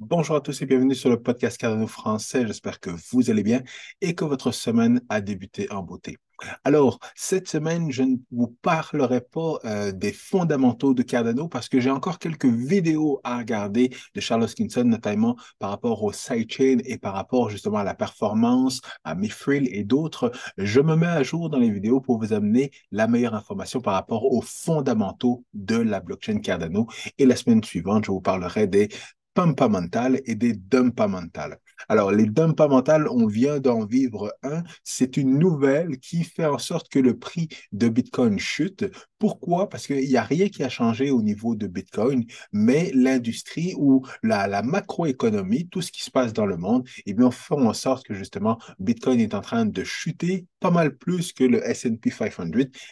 Bonjour à tous et bienvenue sur le podcast Cardano français. J'espère que vous allez bien et que votre semaine a débuté en beauté. Alors, cette semaine, je ne vous parlerai pas euh, des fondamentaux de Cardano parce que j'ai encore quelques vidéos à regarder de Charles Hoskinson, notamment par rapport au sidechain et par rapport justement à la performance, à Mithril et d'autres. Je me mets à jour dans les vidéos pour vous amener la meilleure information par rapport aux fondamentaux de la blockchain Cardano. Et la semaine suivante, je vous parlerai des mentales et des mentales. Alors, les mentales, on vient d'en vivre un. C'est une nouvelle qui fait en sorte que le prix de Bitcoin chute. Pourquoi? Parce qu'il n'y a rien qui a changé au niveau de Bitcoin, mais l'industrie ou la, macroéconomie, tout ce qui se passe dans le monde, eh bien, font en sorte que justement, Bitcoin est en train de chuter pas mal plus que le S&P 500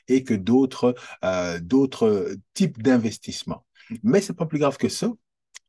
et que d'autres euh, d'autres types d'investissements. Mais c'est pas plus grave que ça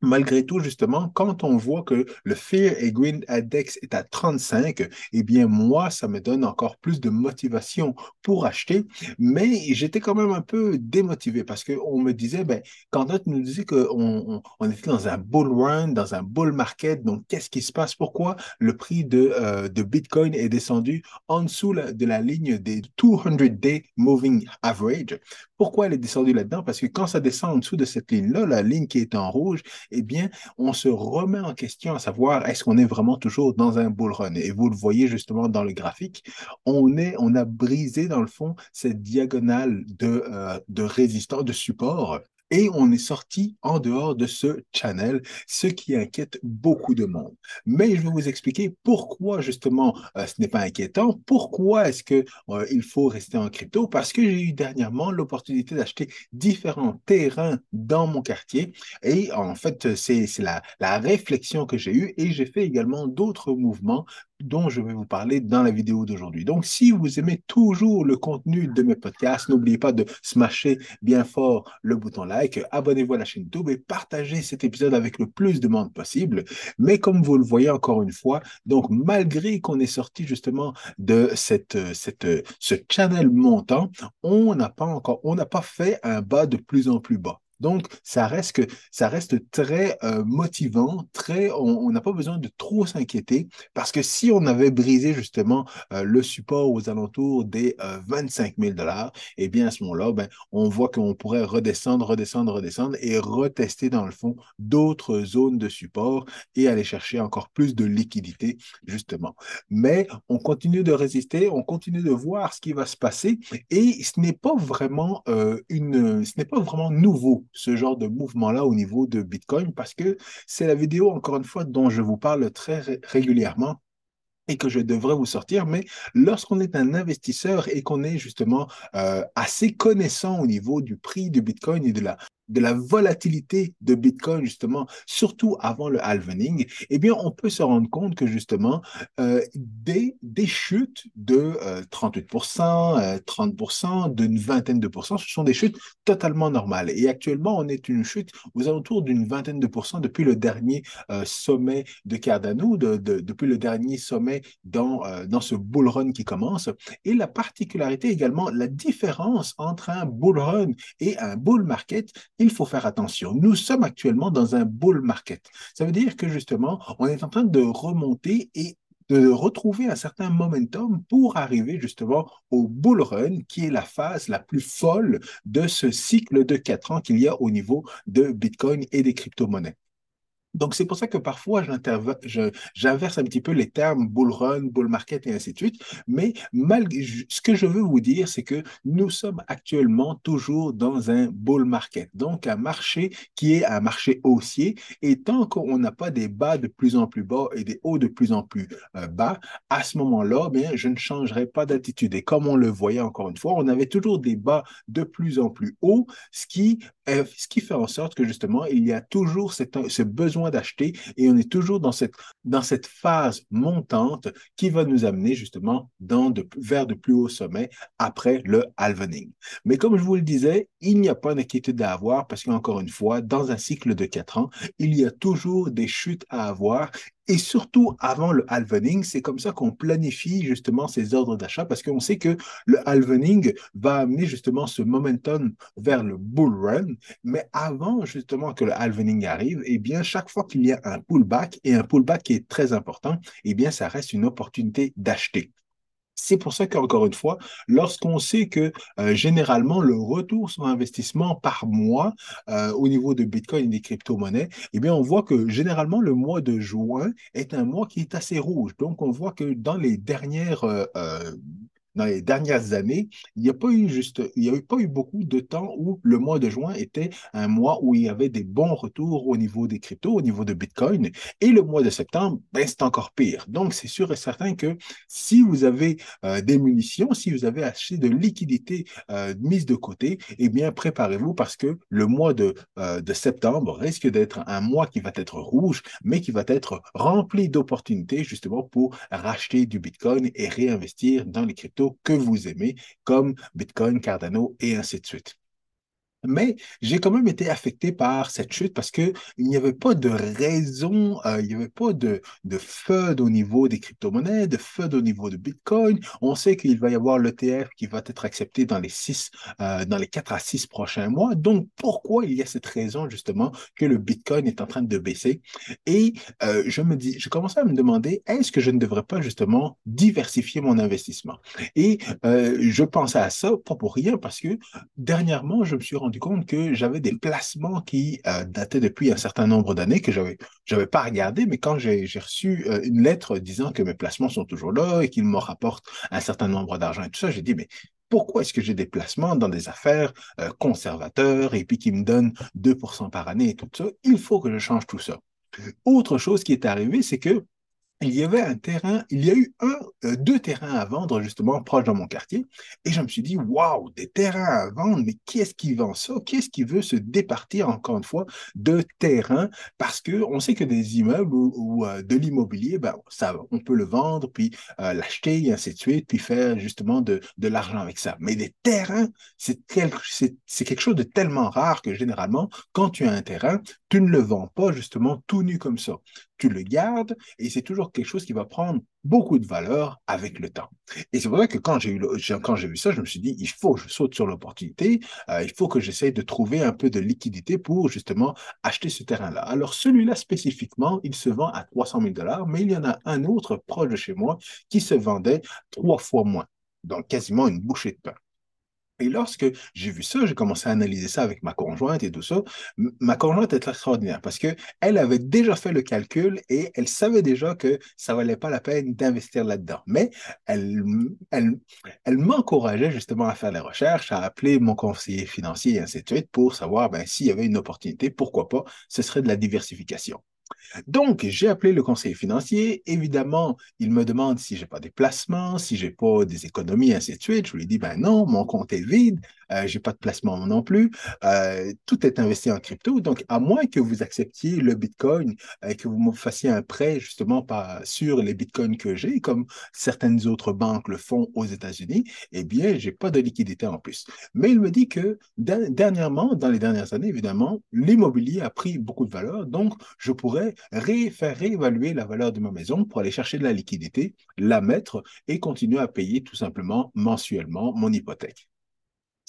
malgré tout, justement, quand on voit que le Fear et Green Index est à 35, eh bien, moi, ça me donne encore plus de motivation pour acheter. Mais j'étais quand même un peu démotivé parce qu'on me disait, ben, quand on nous disait qu'on on, était dans un bull run, dans un bull market, donc qu'est-ce qui se passe? Pourquoi le prix de, euh, de Bitcoin est descendu en dessous de la ligne des 200-day moving average? Pourquoi elle est descendue là-dedans? Parce que quand ça descend en dessous de cette ligne-là, la ligne qui est en rouge, eh bien, on se remet en question à savoir est-ce qu'on est vraiment toujours dans un bull run? Et vous le voyez justement dans le graphique, on, est, on a brisé dans le fond cette diagonale de, euh, de résistance, de support et on est sorti en dehors de ce channel, ce qui inquiète beaucoup de monde. Mais je vais vous expliquer pourquoi justement euh, ce n'est pas inquiétant, pourquoi est-ce que euh, il faut rester en crypto, parce que j'ai eu dernièrement l'opportunité d'acheter différents terrains dans mon quartier. Et en fait c'est la, la réflexion que j'ai eue. Et j'ai fait également d'autres mouvements dont je vais vous parler dans la vidéo d'aujourd'hui. Donc, si vous aimez toujours le contenu de mes podcasts, n'oubliez pas de smasher bien fort le bouton like, abonnez-vous à la chaîne YouTube et partagez cet épisode avec le plus de monde possible. Mais comme vous le voyez encore une fois, donc malgré qu'on est sorti justement de cette, cette, ce channel montant, on n'a pas encore, on n'a pas fait un bas de plus en plus bas. Donc, ça reste, que, ça reste très euh, motivant, très, on n'a pas besoin de trop s'inquiéter parce que si on avait brisé justement euh, le support aux alentours des 25 000 dollars, eh bien à ce moment-là, ben, on voit qu'on pourrait redescendre, redescendre, redescendre et retester dans le fond d'autres zones de support et aller chercher encore plus de liquidité justement. Mais on continue de résister, on continue de voir ce qui va se passer et ce n'est pas vraiment euh, une, ce n'est pas vraiment nouveau ce genre de mouvement-là au niveau de Bitcoin parce que c'est la vidéo, encore une fois, dont je vous parle très régulièrement et que je devrais vous sortir, mais lorsqu'on est un investisseur et qu'on est justement euh, assez connaissant au niveau du prix du Bitcoin et de la de la volatilité de Bitcoin, justement, surtout avant le halvening, eh bien, on peut se rendre compte que, justement, euh, des, des chutes de 38%, 30%, d'une vingtaine de pourcents, ce sont des chutes totalement normales. Et actuellement, on est une chute aux alentours d'une vingtaine de pourcents depuis le dernier euh, sommet de Cardano, de, depuis le dernier sommet dans, euh, dans ce bull run qui commence. Et la particularité également, la différence entre un bull run et un bull market, il faut faire attention. Nous sommes actuellement dans un bull market. Ça veut dire que justement, on est en train de remonter et de retrouver un certain momentum pour arriver justement au bull run, qui est la phase la plus folle de ce cycle de quatre ans qu'il y a au niveau de Bitcoin et des crypto-monnaies. Donc, c'est pour ça que parfois, j'inverse un petit peu les termes bull run, bull market et ainsi de suite. Mais malgré, ce que je veux vous dire, c'est que nous sommes actuellement toujours dans un bull market. Donc, un marché qui est un marché haussier. Et tant qu'on n'a pas des bas de plus en plus bas et des hauts de plus en plus euh, bas, à ce moment-là, bien, je ne changerai pas d'attitude. Et comme on le voyait encore une fois, on avait toujours des bas de plus en plus hauts, ce qui, ce qui fait en sorte que justement, il y a toujours ce besoin d'acheter et on est toujours dans cette, dans cette phase montante qui va nous amener justement vers de plus hauts sommets après le halvening. Mais comme je vous le disais, il n'y a pas d'inquiétude à avoir parce qu'encore une fois, dans un cycle de quatre ans, il y a toujours des chutes à avoir Et surtout avant le halvening, c'est comme ça qu'on planifie justement ces ordres d'achat parce qu'on sait que le halvening va amener justement ce momentum vers le bull run. Mais avant justement que le halvening arrive, eh bien, chaque fois qu'il y a un pullback et un pullback qui est très important, eh bien, ça reste une opportunité d'acheter. C'est pour ça qu'encore une fois, lorsqu'on sait que euh, généralement le retour sur investissement par mois euh, au niveau de Bitcoin et des crypto-monnaies, eh bien, on voit que généralement le mois de juin est un mois qui est assez rouge. Donc, on voit que dans les dernières euh, dans les dernières années, il n'y a pas eu juste, il n'y a pas eu beaucoup de temps où le mois de juin était un mois où il y avait des bons retours au niveau des cryptos, au niveau de Bitcoin. Et le mois de septembre, ben, c'est encore pire. Donc, c'est sûr et certain que si vous avez euh, des munitions, si vous avez acheté de liquidités euh, mises de côté, eh bien, préparez-vous parce que le mois euh, de septembre risque d'être un mois qui va être rouge, mais qui va être rempli d'opportunités justement pour racheter du Bitcoin et réinvestir dans les cryptos que vous aimez, comme Bitcoin, Cardano et ainsi de suite. Mais j'ai quand même été affecté par cette chute parce qu'il n'y avait pas de raison, euh, il n'y avait pas de, de FUD au niveau des crypto-monnaies, de FUD au niveau de Bitcoin. On sait qu'il va y avoir l'ETF qui va être accepté dans les six, euh, dans les quatre à six prochains mois. Donc, pourquoi il y a cette raison justement que le Bitcoin est en train de baisser? Et euh, je me dis, je commençais à me demander, est-ce que je ne devrais pas justement diversifier mon investissement? Et je pensais à ça, pas pour rien, parce que dernièrement, je me suis rendu rendu compte que j'avais des placements qui euh, dataient depuis un certain nombre d'années que j'avais n'avais pas regardé, mais quand j'ai reçu euh, une lettre disant que mes placements sont toujours là et qu'ils me rapportent un certain nombre d'argent et tout ça, j'ai dit, mais pourquoi est-ce que j'ai des placements dans des affaires euh, conservateurs et puis qui me donnent 2% par année et tout ça? Il faut que je change tout ça. Autre chose qui est arrivée, c'est que il y avait un terrain, il y a eu un, euh, deux terrains à vendre justement proche dans mon quartier. Et je me suis dit, waouh, des terrains à vendre, mais qui est-ce qui vend ça? Qui est-ce qui veut se départir encore une fois de terrain? Parce qu'on sait que des immeubles ou, euh, de l'immobilier, ben, ça, on peut le vendre, puis euh, l'acheter, et ainsi de suite, puis faire justement de, l'argent avec ça. Mais des terrains, c'est c'est quelque chose de tellement rare que généralement, quand tu as un terrain, tu ne le vends pas justement tout nu comme ça tu le gardes et c'est toujours quelque chose qui va prendre beaucoup de valeur avec le temps. Et c'est pour ça que quand j'ai eu quand j'ai vu ça, je me suis dit il faut que je saute sur l'opportunité, euh, il faut que j'essaye de trouver un peu de liquidité pour justement acheter ce terrain-là. Alors celui-là spécifiquement, il se vend à 300 000 dollars, mais il y en a un autre proche de chez moi qui se vendait trois fois moins, donc quasiment une bouchée de pain. Et lorsque j'ai vu ça, j'ai commencé à analyser ça avec ma conjointe et tout ça. Ma conjointe est extraordinaire parce qu'elle avait déjà fait le calcul et elle savait déjà que ça valait pas la peine d'investir là-dedans. Mais elle, elle, elle m'encourageait justement à faire les recherches, à appeler mon conseiller financier et ainsi de suite pour savoir ben, s'il y avait une opportunité, pourquoi pas, ce serait de la diversification. Donc, j'ai appelé le conseiller financier. Évidemment, il me demande si j'ai pas des placements, si j'ai pas des économies, ainsi de suite. Je lui dis, ben non, mon compte est vide, euh, j'ai pas de placement non plus. Euh, tout est investi en crypto. Donc, à moins que vous acceptiez le Bitcoin, euh, que vous me fassiez un prêt justement pas sur les Bitcoins que j'ai, comme certaines autres banques le font aux États-Unis, eh bien, j'ai pas de liquidité en plus. Mais il me dit que dernièrement, dans les dernières années, évidemment, l'immobilier a pris beaucoup de valeur. Donc, je pourrais faire réévaluer la valeur de ma maison pour aller chercher de la liquidité, la mettre et continuer à payer tout simplement mensuellement mon hypothèque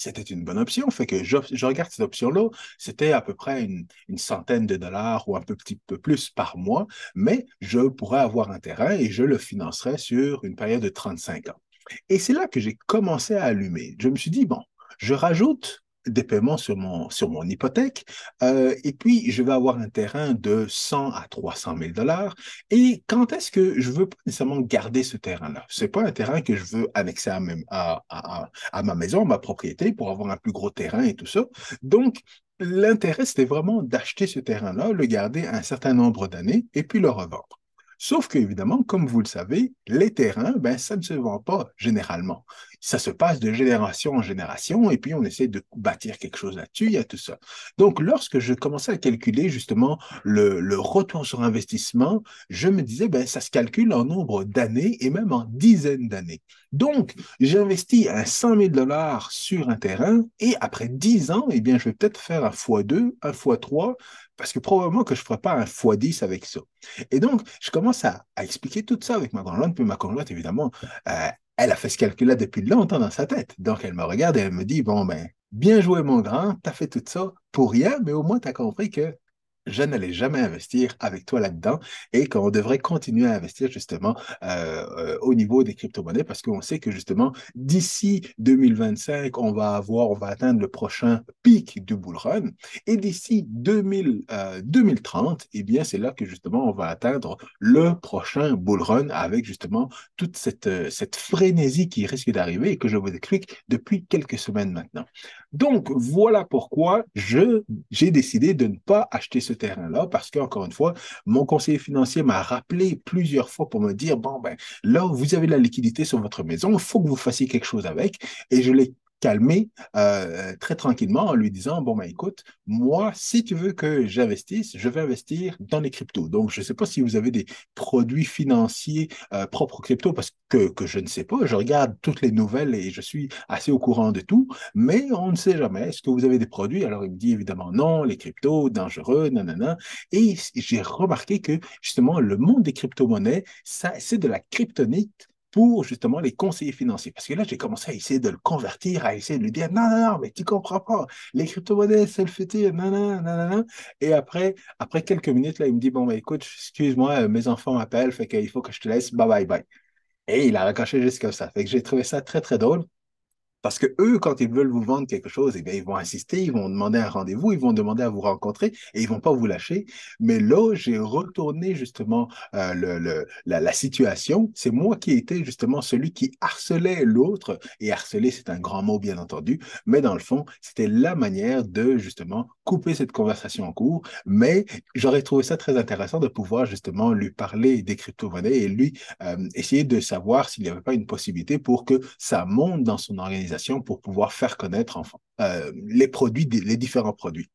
c'était une bonne option. Fait que je, regarde cette option-là, c'était à peu près une, centaine de dollars ou un petit peu plus par mois, mais je pourrais avoir un terrain et je le financerais sur une période de 35 ans. Et c'est là que j'ai commencé à allumer. Je me suis dit, bon, je rajoute des paiements sur mon, sur mon hypothèque. Euh, et puis, je vais avoir un terrain de 100 à 300 000 dollars. Et quand est-ce que je veux pas nécessairement garder ce terrain-là? C'est pas un terrain que je veux annexer à, à, à, à, ma maison, à ma propriété, pour avoir un plus gros terrain et tout ça. Donc, l'intérêt, c'était vraiment d'acheter ce terrain-là, le garder un certain nombre d'années et puis le revendre. Sauf qu'évidemment, comme vous le savez, les terrains, ben, ça ne se vend pas généralement. Ça se passe de génération en génération et puis on essaie de bâtir quelque chose là-dessus, il y a tout ça. Donc, lorsque je commençais à calculer justement le, retour sur investissement, je me disais, ben, ça se calcule en nombre d'années et même en dizaines d'années. Donc, j'investis un 100 000 dollars sur un terrain et après 10 ans, eh bien, je vais peut-être faire un x2, un x3, parce que probablement que je ne ferai pas un x10 avec ça. Et donc, je commence à, expliquer tout ça avec ma conjointe, puis ma conjointe, évidemment, euh, elle a fait ce calcul-là depuis longtemps dans sa tête. Donc, elle me regarde et elle me dit, bon, ben, bien joué, mon grand, tu as fait tout ça pour rien, mais au moins, tu as compris que je n'allais jamais investir avec toi là-dedans et qu'on devrait continuer à investir justement euh, euh, au niveau des crypto-monnaies parce qu'on sait que justement d'ici 2025, on va avoir, on va atteindre le prochain pic du bull run et d'ici 2030, euh, eh bien c'est là que justement on va atteindre le prochain bull run avec justement toute cette, cette frénésie qui risque d'arriver et que je vous explique depuis quelques semaines maintenant. Donc voilà pourquoi j'ai décidé de ne pas acheter ce terrain-là parce qu'encore une fois, mon conseiller financier m'a rappelé plusieurs fois pour me dire, bon, ben là, vous avez la liquidité sur votre maison, il faut que vous fassiez quelque chose avec. Et je l'ai calmer euh, très tranquillement en lui disant, bon, ben écoute, moi, si tu veux que j'investisse, je vais investir dans les cryptos. Donc, je ne sais pas si vous avez des produits financiers euh, propres aux cryptos, parce que, que je ne sais pas. Je regarde toutes les nouvelles et je suis assez au courant de tout, mais on ne sait jamais. Est-ce que vous avez des produits? Alors, il me dit évidemment non, les cryptos, dangereux, nanana. Et j'ai remarqué que justement, le monde des crypto-monnaies, c'est de la kryptonite pour justement les conseillers financiers. Parce que là, j'ai commencé à essayer de le convertir, à essayer de lui dire non, non, non, mais tu comprends pas. Les crypto-monnaies, c'est le futur, non, non, non, non. Et après, après quelques minutes, là, il me dit bon, ben, écoute, excuse-moi, mes enfants m'appellent, fait faut que je te laisse, bye bye bye. Et il a raccroché juste comme ça. Fait que j'ai trouvé ça très, très drôle. Parce que eux, quand ils veulent vous vendre quelque chose, eh bien, ils vont insister, ils vont demander un rendez-vous, ils vont demander à vous rencontrer et ils vont pas vous lâcher. Mais là, j'ai retourné justement euh, le, la, situation. C'est moi qui étais justement celui qui harcelait l'autre. Et harceler, c'est un grand mot, bien entendu. Mais dans le fond, c'était la manière de justement couper cette conversation en cours. Mais j'aurais trouvé ça très intéressant de pouvoir justement lui parler des crypto-monnaies et lui euh, essayer de savoir s'il n'y avait pas une possibilité pour que ça monte dans son organisation pour pouvoir faire connaître enfin, euh, les produits, les différents produits.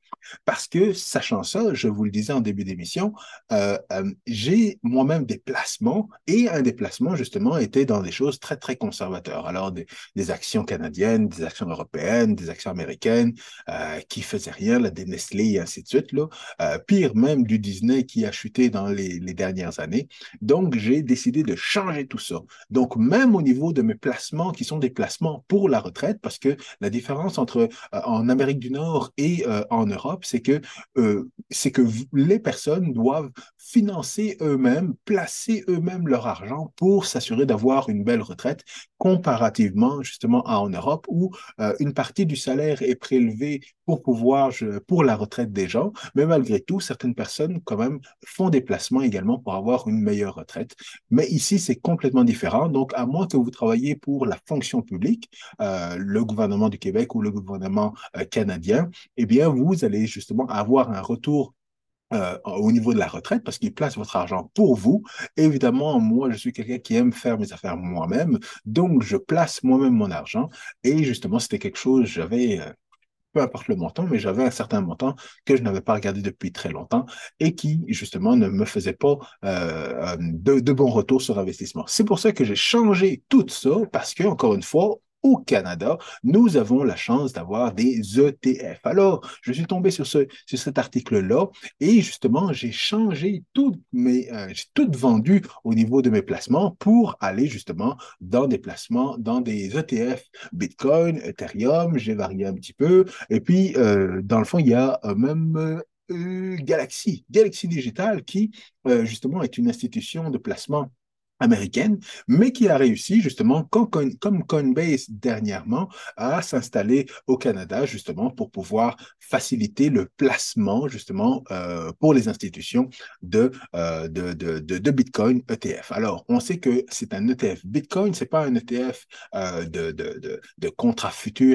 Parce que, sachant ça, je vous le disais en début d'émission, euh, euh, j'ai moi-même des placements et un des placements, justement, était dans des choses très, très conservateurs. Alors, des, actions canadiennes, des actions européennes, des actions américaines qui faisaient rien, là, des Nestlé et ainsi de suite. Là. pire même du Disney qui a chuté dans les, dernières années. Donc, j'ai décidé de changer tout ça. Donc, même au niveau de mes placements qui sont des placements pour la retraite, parce que la différence entre en Amérique du Nord et euh, en Europe, c'est que, euh, c'est que les personnes doivent financer eux-mêmes, placer eux-mêmes leur argent pour s'assurer d'avoir une belle retraite comparativement justement à en Europe où une partie du salaire est prélevée pour pouvoir pour la retraite des gens, mais malgré tout certaines personnes quand même font des placements également pour avoir une meilleure retraite. Mais ici c'est complètement différent. Donc à moins que vous travaillez pour la fonction publique, le gouvernement du Québec ou le gouvernement euh, canadien, eh bien, vous allez justement avoir un retour euh, au niveau de la retraite parce qu'il place votre argent pour vous. Évidemment, moi, je suis quelqu'un qui aime faire mes affaires moi-même, donc je place moi-même mon argent. Et justement, c'était quelque chose, j'avais, euh, peu importe le montant, mais j'avais un certain montant que je n'avais pas regardé depuis très longtemps et qui, justement, ne me faisait pas de, de bons retours sur investissement. C'est pour ça que j'ai changé tout ça parce que, encore une fois, au Canada, nous avons la chance d'avoir des ETF. Alors, je suis tombé sur, ce, sur cet article-là et justement, j'ai changé toutes mes, euh, j'ai tout vendu au niveau de mes placements pour aller justement dans des placements, dans des ETF Bitcoin, Ethereum, j'ai varié un petit peu. Et puis, euh, dans le fond, il y a euh, même Galaxy, Galaxy Digital, qui justement est une institution de placement américaine, mais qui a réussi justement, comme, Coinbase dernièrement, à s'installer au Canada justement pour pouvoir faciliter le placement justement euh, pour les institutions de, euh, Bitcoin ETF. Alors, on sait que c'est un ETF Bitcoin, c'est pas un ETF euh, de, de, de,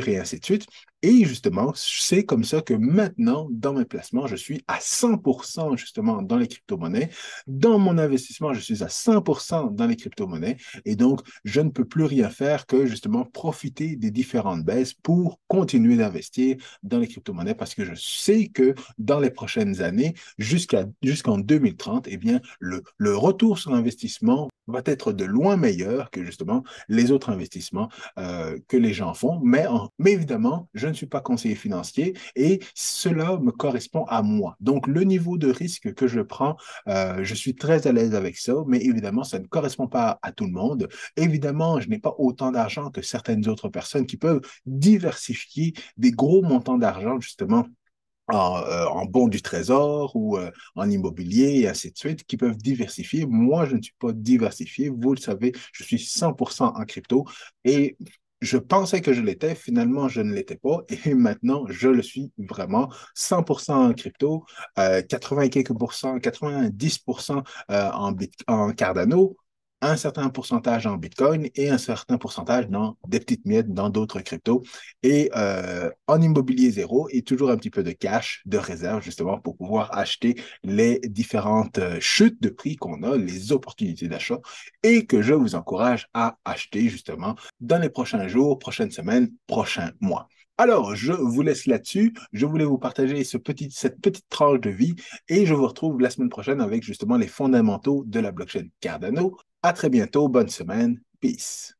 et ainsi de suite, Et justement, c'est comme ça que maintenant, dans mes placements, je suis à 100% justement dans les crypto-monnaies. Dans mon investissement, je suis à 100% dans les crypto-monnaies. Et donc, je ne peux plus rien faire que justement profiter des différentes baisses pour continuer d'investir dans les crypto-monnaies parce que je sais que dans les prochaines années, jusqu'en 2030, eh bien, le, le retour sur investissement va être de loin meilleur que justement les autres investissements euh, que les gens font. Mais, mais évidemment, je ne suis pas conseiller financier et cela me correspond à moi. Donc, le niveau de risque que je prends, euh, je suis très à l'aise avec ça, mais évidemment, ça ne correspond pas à tout le monde. Évidemment, je n'ai pas autant d'argent que certaines autres personnes qui peuvent diversifier des gros montants d'argent justement euh, en, bons du trésor ou euh, en immobilier et ainsi de suite, qui peuvent diversifier. Moi, je ne suis pas diversifié. Vous le savez, je suis 100% en crypto et je pensais que je l'étais, finalement, je ne l'étais pas et maintenant, je le suis vraiment. 100% en crypto, 80 euh, quelques 90% en, en Cardano, un certain pourcentage en Bitcoin et un certain pourcentage dans des petites miettes dans d'autres cryptos. Et euh, en immobilier zéro et toujours un petit peu de cash, de réserve, justement, pour pouvoir acheter les différentes euh, chutes de prix qu'on a, les opportunités d'achat, et que je vous encourage à acheter, justement, dans les prochains jours, prochaines semaines, prochains mois. Alors, je vous laisse là-dessus. Je voulais vous partager ce petit, cette petite tranche de vie et je vous retrouve la semaine prochaine avec justement les fondamentaux de la blockchain Cardano. À très bientôt. Bonne semaine. Peace.